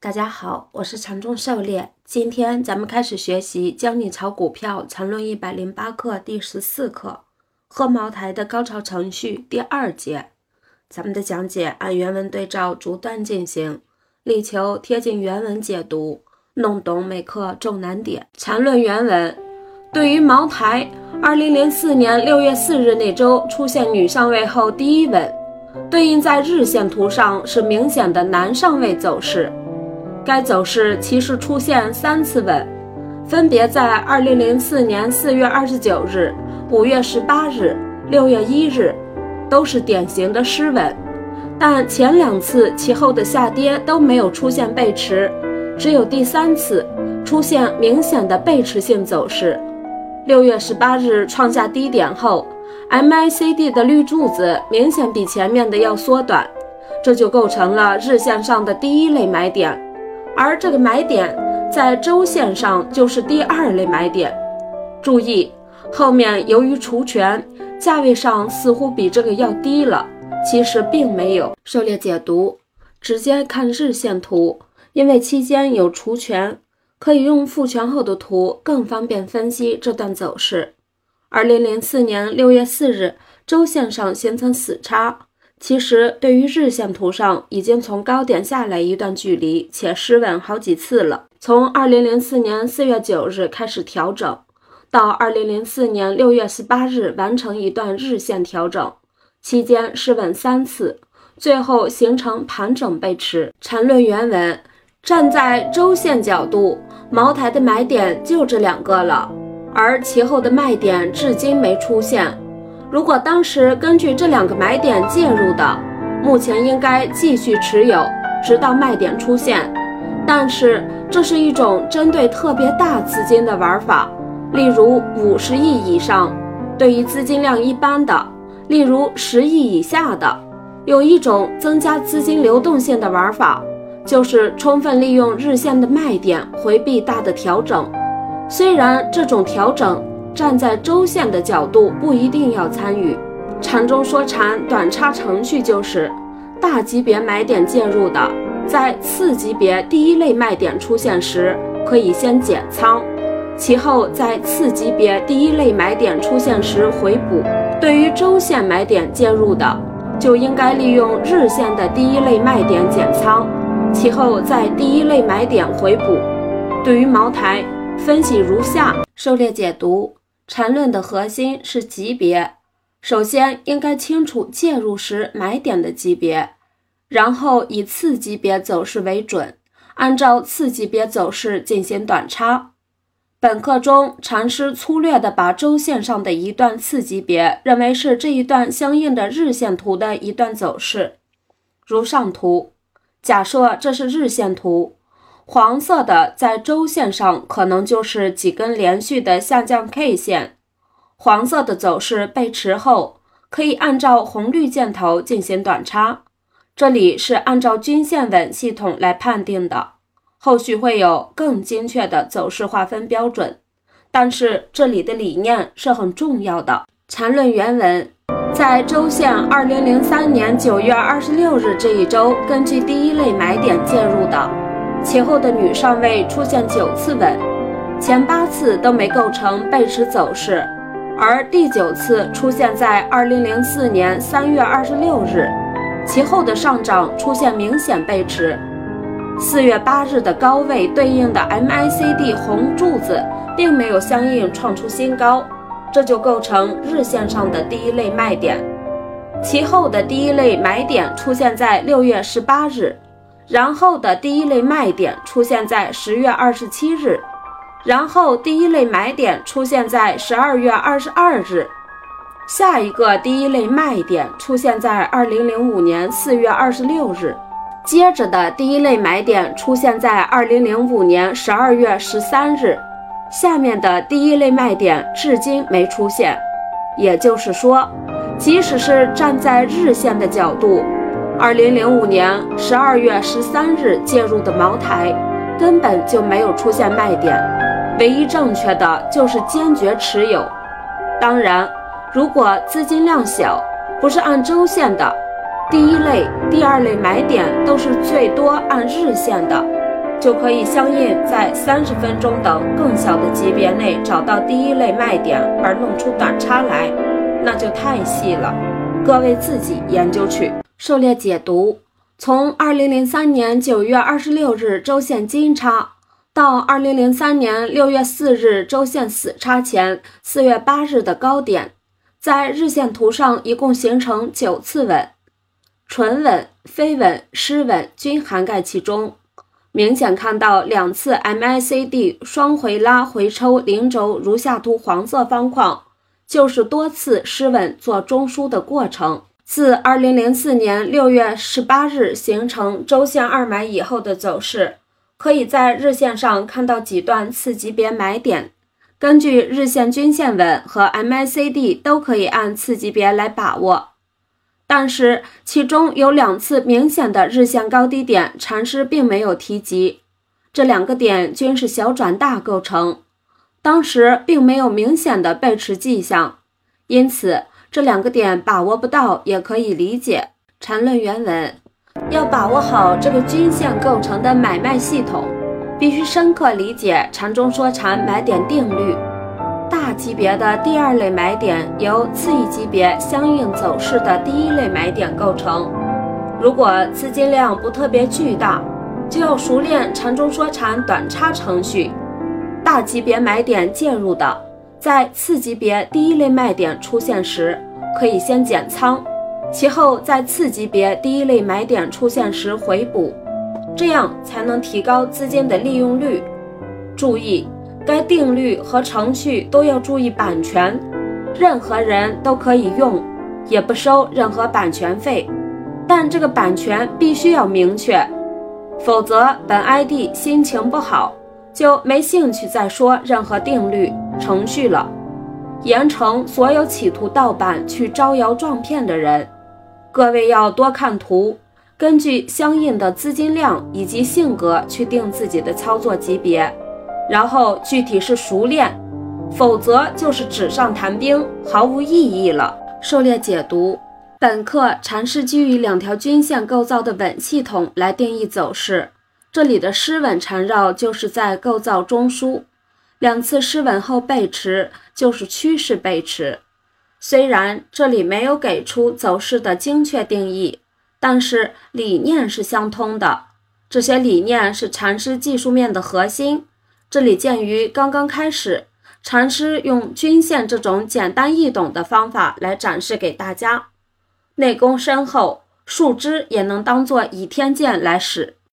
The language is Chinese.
大家好，我是禅中狩猎。今天咱们开始学习《教你炒股票禅论一百零八课》第十四课“喝茅台的高潮程序”第二节。咱们的讲解按原文对照逐段进行，力求贴近原文解读，弄懂每课重难点。禅论原文：对于茅台，二零零四年六月四日那周出现女上位后第一稳，对应在日线图上是明显的男上位走势。该走势其实出现三次稳，分别在二零零四年四月二十九日、五月十八日、六月一日，都是典型的失稳。但前两次其后的下跌都没有出现背驰，只有第三次出现明显的背驰性走势。六月十八日创下低点后，MACD 的绿柱子明显比前面的要缩短，这就构成了日线上的第一类买点。而这个买点在周线上就是第二类买点。注意，后面由于除权，价位上似乎比这个要低了，其实并没有。狩猎解读，直接看日线图，因为期间有除权，可以用复权后的图更方便分析这段走势。二零零四年六月四日，周线上形成死叉。其实，对于日线图上已经从高点下来一段距离，且失稳好几次了。从二零零四年四月九日开始调整，到二零零四年六月十八日完成一段日线调整，期间失稳三次，最后形成盘整背驰。缠论原文：站在周线角度，茅台的买点就这两个了，而其后的卖点至今没出现。如果当时根据这两个买点介入的，目前应该继续持有，直到卖点出现。但是这是一种针对特别大资金的玩法，例如五十亿以上；对于资金量一般的，例如十亿以下的，有一种增加资金流动性的玩法，就是充分利用日线的卖点回避大的调整。虽然这种调整。站在周线的角度不一定要参与。禅中说禅短差程序就是大级别买点介入的，在次级别第一类卖点出现时，可以先减仓，其后在次级别第一类买点出现时回补。对于周线买点介入的，就应该利用日线的第一类卖点减仓，其后在第一类买点回补。对于茅台分析如下：狩猎解读。缠论的核心是级别，首先应该清楚介入时买点的级别，然后以次级别走势为准，按照次级别走势进行短差。本课中，禅师粗略地把周线上的一段次级别认为是这一段相应的日线图的一段走势，如上图。假设这是日线图。黄色的在周线上可能就是几根连续的下降 K 线，黄色的走势背驰后，可以按照红绿箭头进行短差。这里是按照均线稳系统来判定的，后续会有更精确的走势划分标准。但是这里的理念是很重要的。缠论原文，在周线二零零三年九月二十六日这一周，根据第一类买点介入的。其后的女上位出现九次稳，前八次都没构成背驰走势，而第九次出现在二零零四年三月二十六日，其后的上涨出现明显背驰。四月八日的高位对应的 MACD 红柱子并没有相应创出新高，这就构成日线上的第一类卖点。其后的第一类买点出现在六月十八日。然后的第一类卖点出现在十月二十七日，然后第一类买点出现在十二月二十二日，下一个第一类卖点出现在二零零五年四月二十六日，接着的第一类买点出现在二零零五年十二月十三日，下面的第一类卖点至今没出现。也就是说，即使是站在日线的角度。二零零五年十二月十三日介入的茅台，根本就没有出现卖点，唯一正确的就是坚决持有。当然，如果资金量小，不是按周线的，第一类、第二类买点都是最多按日线的，就可以相应在三十分钟等更小的级别内找到第一类卖点，而弄出短差来，那就太细了。各位自己研究去。狩猎解读：从二零零三年九月二十六日周线金叉到二零零三年六月四日周线死叉前四月八日的高点，在日线图上一共形成九次稳，纯稳、非稳、失稳均涵盖其中。明显看到两次 MACD 双回拉回抽零轴，如下图黄色方框，就是多次失稳做中枢的过程。自2004年6月18日形成周线二买以后的走势，可以在日线上看到几段次级别买点。根据日线均线稳和 MACD 都可以按次级别来把握。但是其中有两次明显的日线高低点，禅师并没有提及。这两个点均是小转大构成，当时并没有明显的背驰迹象，因此这两个点把握不到也可以理解。禅论原文要把握好这个均线构成的买卖系统，必须深刻理解禅中说禅买点定律。大级别的第二类买点由次一级别相应走势的第一类买点构成。如果资金量不特别巨大，就要熟练禅中说禅短差程序。大级别买点介入的，在次级别第一类卖点出现时，可以先减仓，其后在次级别第一类买点出现时回补，这样才能提高资金的利用率。注意。该定律和程序都要注意版权，任何人都可以用，也不收任何版权费，但这个版权必须要明确，否则本 ID 心情不好就没兴趣再说任何定律程序了。严惩所有企图盗版去招摇撞骗的人。各位要多看图，根据相应的资金量以及性格去定自己的操作级别。然后具体是熟练，否则就是纸上谈兵，毫无意义了。狩猎解读，本课禅师基于两条均线构造的稳系统来定义走势。这里的失稳缠绕就是在构造中枢，两次失稳后背驰就是趋势背驰。虽然这里没有给出走势的精确定义，但是理念是相通的。这些理念是禅师技术面的核心。这里鉴于刚刚开始，禅师用均线这种简单易懂的方法来展示给大家，内功深厚，树枝也能当做倚天剑来使。